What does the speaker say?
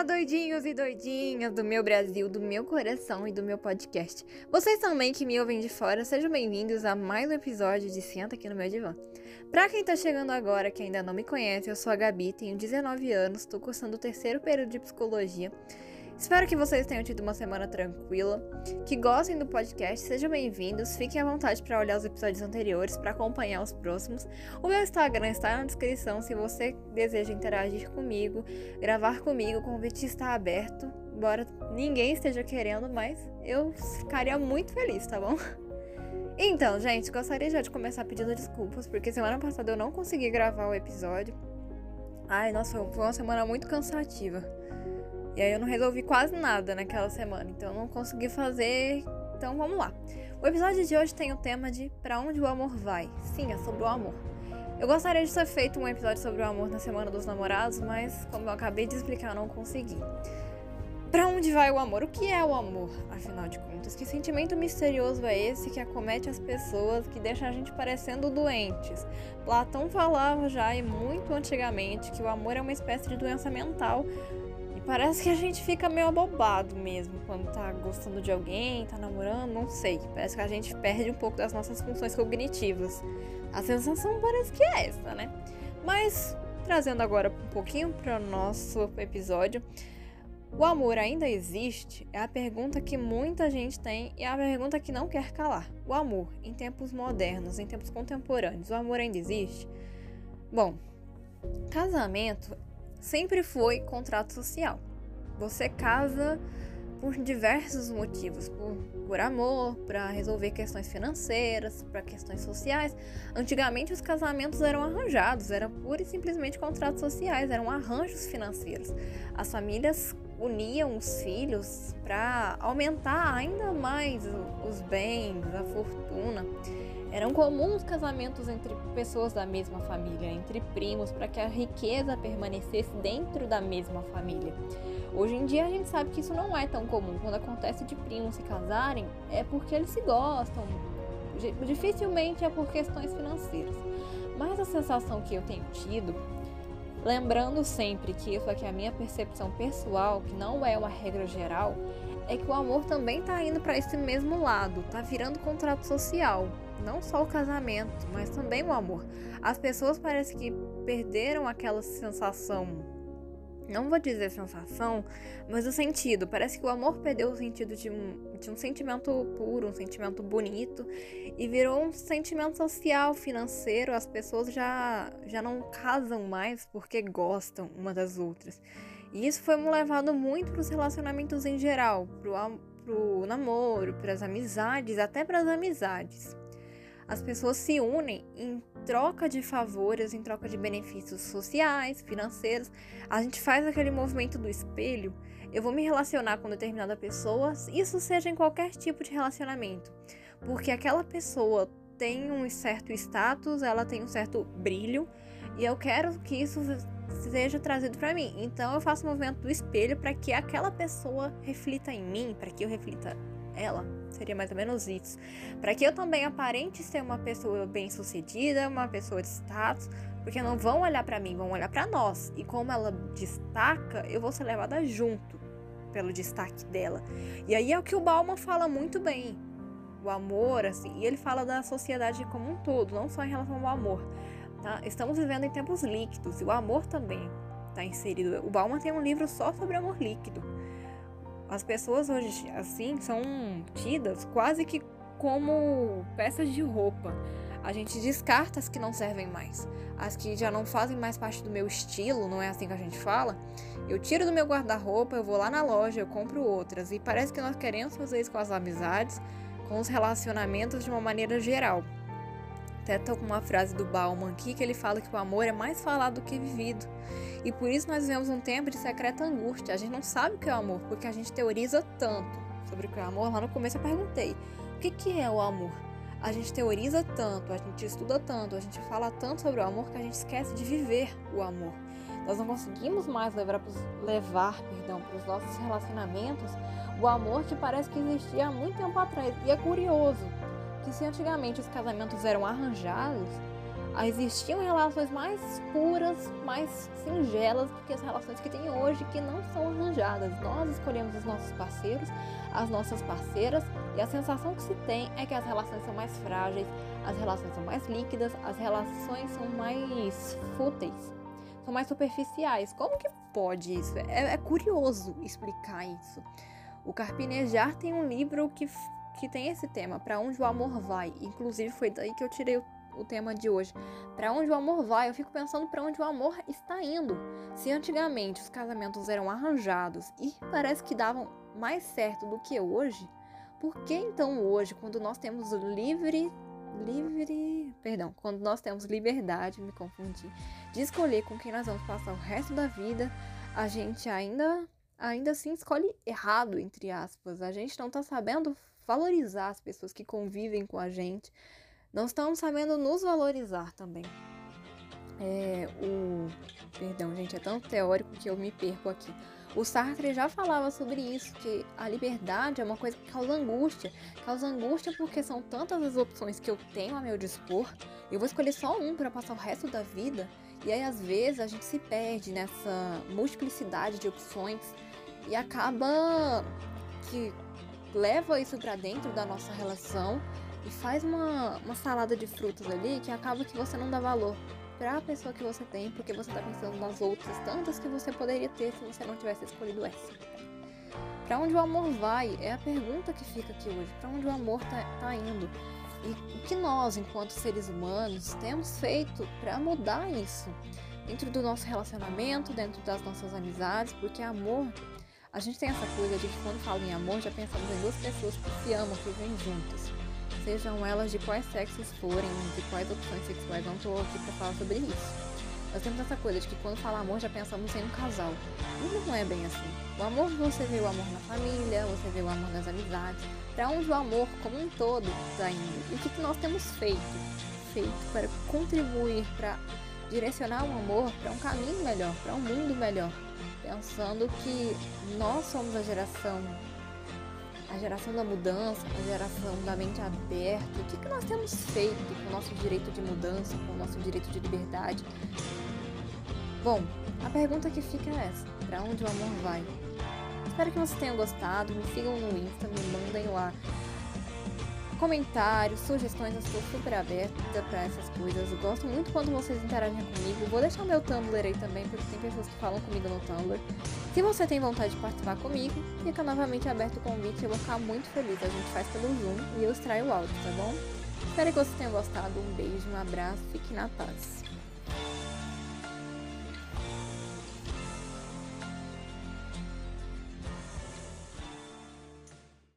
Olá, doidinhos e doidinhas do meu Brasil, do meu coração e do meu podcast. Vocês também que me ouvem de fora, sejam bem-vindos a mais um episódio de Senta aqui no meu divã. Pra quem tá chegando agora, que ainda não me conhece, eu sou a Gabi, tenho 19 anos, tô cursando o terceiro período de psicologia Espero que vocês tenham tido uma semana tranquila, que gostem do podcast, sejam bem-vindos, fiquem à vontade para olhar os episódios anteriores, para acompanhar os próximos. O meu Instagram está na descrição se você deseja interagir comigo, gravar comigo, o convite está aberto. Embora ninguém esteja querendo, mas eu ficaria muito feliz, tá bom? Então, gente, gostaria já de começar pedindo desculpas, porque semana passada eu não consegui gravar o episódio. Ai, nossa, foi uma semana muito cansativa. E aí eu não resolvi quase nada naquela semana, então eu não consegui fazer. Então vamos lá. O episódio de hoje tem o tema de Para onde o amor vai? Sim, é sobre o amor. Eu gostaria de ter feito um episódio sobre o amor na Semana dos Namorados, mas como eu acabei de explicar, eu não consegui. Para onde vai o amor? O que é o amor, afinal de contas? Que sentimento misterioso é esse que acomete as pessoas, que deixa a gente parecendo doentes? Platão falava já e muito antigamente que o amor é uma espécie de doença mental Parece que a gente fica meio abobado mesmo quando tá gostando de alguém, tá namorando, não sei. Parece que a gente perde um pouco das nossas funções cognitivas. A sensação parece que é essa, né? Mas trazendo agora um pouquinho para o nosso episódio, o amor ainda existe? É a pergunta que muita gente tem e é a pergunta que não quer calar. O amor, em tempos modernos, em tempos contemporâneos, o amor ainda existe? Bom, casamento sempre foi contrato social. Você casa por diversos motivos, por, por amor, para resolver questões financeiras, para questões sociais. Antigamente os casamentos eram arranjados, eram pura e simplesmente contratos sociais, eram arranjos financeiros. As famílias uniam os filhos para aumentar ainda mais os bens, a fortuna. Eram comuns casamentos entre pessoas da mesma família, entre primos, para que a riqueza permanecesse dentro da mesma família. Hoje em dia a gente sabe que isso não é tão comum. Quando acontece de primos se casarem, é porque eles se gostam. Dificilmente é por questões financeiras. Mas a sensação que eu tenho tido, lembrando sempre que isso aqui é a minha percepção pessoal, que não é uma regra geral, é que o amor também está indo para esse mesmo lado, está virando contrato social não só o casamento, mas também o amor. As pessoas parecem que perderam aquela sensação. Não vou dizer sensação, mas o sentido. Parece que o amor perdeu o sentido de um, de um sentimento puro, um sentimento bonito, e virou um sentimento social, financeiro. As pessoas já, já não casam mais porque gostam uma das outras. E isso foi levado muito para os relacionamentos em geral, para o namoro, para as amizades, até para as amizades. As pessoas se unem em troca de favores, em troca de benefícios sociais, financeiros. A gente faz aquele movimento do espelho. Eu vou me relacionar com determinada pessoa, isso seja em qualquer tipo de relacionamento, porque aquela pessoa tem um certo status, ela tem um certo brilho, e eu quero que isso seja trazido para mim. Então eu faço o movimento do espelho para que aquela pessoa reflita em mim, para que eu reflita ela. Seria mais ou menos isso. Para que eu também aparente ser uma pessoa bem-sucedida, uma pessoa de status, porque não vão olhar para mim, vão olhar para nós. E como ela destaca, eu vou ser levada junto pelo destaque dela. E aí é o que o Bauman fala muito bem. O amor, assim, e ele fala da sociedade como um todo, não só em relação ao amor. Tá? Estamos vivendo em tempos líquidos e o amor também está inserido. O Bauman tem um livro só sobre amor líquido. As pessoas hoje, assim, são tidas quase que como peças de roupa. A gente descarta as que não servem mais, as que já não fazem mais parte do meu estilo, não é assim que a gente fala. Eu tiro do meu guarda-roupa, eu vou lá na loja, eu compro outras. E parece que nós queremos fazer isso com as amizades, com os relacionamentos de uma maneira geral. Até tô com uma frase do Bauman aqui que ele fala que o amor é mais falado do que vivido. E por isso nós vivemos um tempo de secreta angústia. A gente não sabe o que é o amor, porque a gente teoriza tanto sobre o que é o amor. Lá no começo eu perguntei: o que, que é o amor? A gente teoriza tanto, a gente estuda tanto, a gente fala tanto sobre o amor que a gente esquece de viver o amor. Nós não conseguimos mais levar, levar perdão, para os nossos relacionamentos o amor que parece que existia há muito tempo atrás. E é curioso que se antigamente os casamentos eram arranjados, existiam relações mais puras, mais singelas do que as relações que tem hoje, que não são arranjadas. Nós escolhemos os nossos parceiros, as nossas parceiras, e a sensação que se tem é que as relações são mais frágeis, as relações são mais líquidas, as relações são mais fúteis, são mais superficiais. Como que pode isso? É, é curioso explicar isso. O Carpinejar tem um livro que, que tem esse tema, Para Onde o Amor Vai. Inclusive foi daí que eu tirei o o tema de hoje. Para onde o amor vai? Eu fico pensando para onde o amor está indo. Se antigamente os casamentos eram arranjados e parece que davam mais certo do que hoje, por que então hoje, quando nós temos livre livre, perdão, quando nós temos liberdade, me confundi, de escolher com quem nós vamos passar o resto da vida, a gente ainda ainda assim escolhe errado, entre aspas. A gente não está sabendo valorizar as pessoas que convivem com a gente não estamos sabendo nos valorizar também. É, o. Perdão, gente, é tão teórico que eu me perco aqui. O Sartre já falava sobre isso, que a liberdade é uma coisa que causa angústia. Causa angústia porque são tantas as opções que eu tenho a meu dispor, eu vou escolher só um para passar o resto da vida. E aí, às vezes, a gente se perde nessa multiplicidade de opções e acaba que leva isso para dentro da nossa relação e faz uma, uma salada de frutas ali que acaba que você não dá valor para a pessoa que você tem, porque você está pensando nas outras tantas que você poderia ter se você não tivesse escolhido essa. Para onde o amor vai é a pergunta que fica aqui hoje. Para onde o amor tá, tá indo? E o que nós, enquanto seres humanos, temos feito para mudar isso? Dentro do nosso relacionamento, dentro das nossas amizades, porque amor, a gente tem essa coisa de que quando fala em amor, já pensamos em duas pessoas que se amam, que vivem juntas sejam elas de quais sexos forem, de quais opções sexuais, não estou aqui para falar sobre isso. Nós temos essa coisa de que quando fala amor já pensamos em um casal. E não é bem assim. O amor, você vê o amor na família, você vê o amor nas amizades. Para onde o amor como um todo está indo? E o que nós temos feito? Feito para contribuir, para direcionar o amor para um caminho melhor, para um mundo melhor. Pensando que nós somos a geração a geração da mudança, a geração da mente aberta, o que, que nós temos feito com o nosso direito de mudança, com o nosso direito de liberdade? Bom, a pergunta que fica é essa: para onde o amor vai? Espero que vocês tenham gostado, me sigam no Insta, me mandem lá comentários, sugestões, eu estou super aberta para essas coisas. Eu gosto muito quando vocês interagem comigo. Vou deixar o meu Tumblr aí também, porque tem pessoas que falam comigo no Tumblr. Se você tem vontade de participar comigo, fica novamente aberto o convite. Eu vou ficar muito feliz. A gente faz pelo Zoom e eu extraio o áudio, tá bom? Espero que vocês tenham gostado. Um beijo, um abraço, fique na paz.